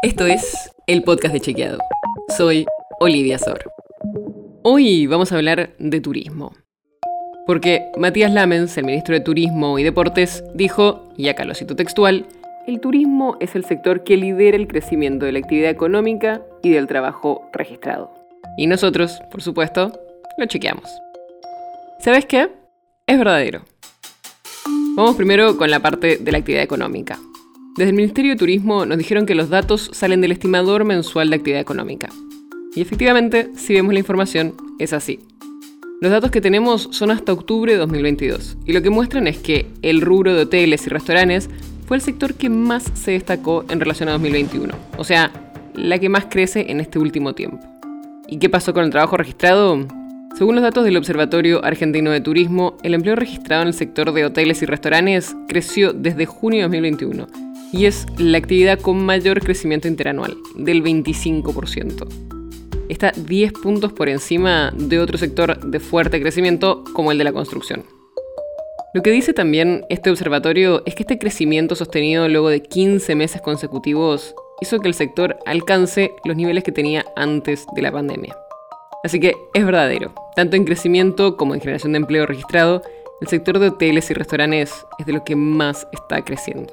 Esto es el podcast de Chequeado. Soy Olivia Sor. Hoy vamos a hablar de turismo. Porque Matías Lamens, el ministro de Turismo y Deportes, dijo, y acá lo cito textual, el turismo es el sector que lidera el crecimiento de la actividad económica y del trabajo registrado. Y nosotros, por supuesto, lo chequeamos. ¿Sabes qué? Es verdadero. Vamos primero con la parte de la actividad económica. Desde el Ministerio de Turismo nos dijeron que los datos salen del estimador mensual de actividad económica. Y efectivamente, si vemos la información, es así. Los datos que tenemos son hasta octubre de 2022 y lo que muestran es que el rubro de hoteles y restaurantes fue el sector que más se destacó en relación a 2021, o sea, la que más crece en este último tiempo. ¿Y qué pasó con el trabajo registrado? Según los datos del Observatorio Argentino de Turismo, el empleo registrado en el sector de hoteles y restaurantes creció desde junio de 2021 y es la actividad con mayor crecimiento interanual, del 25%. Está 10 puntos por encima de otro sector de fuerte crecimiento como el de la construcción. Lo que dice también este observatorio es que este crecimiento sostenido luego de 15 meses consecutivos hizo que el sector alcance los niveles que tenía antes de la pandemia. Así que es verdadero, tanto en crecimiento como en generación de empleo registrado, el sector de hoteles y restaurantes es de lo que más está creciendo.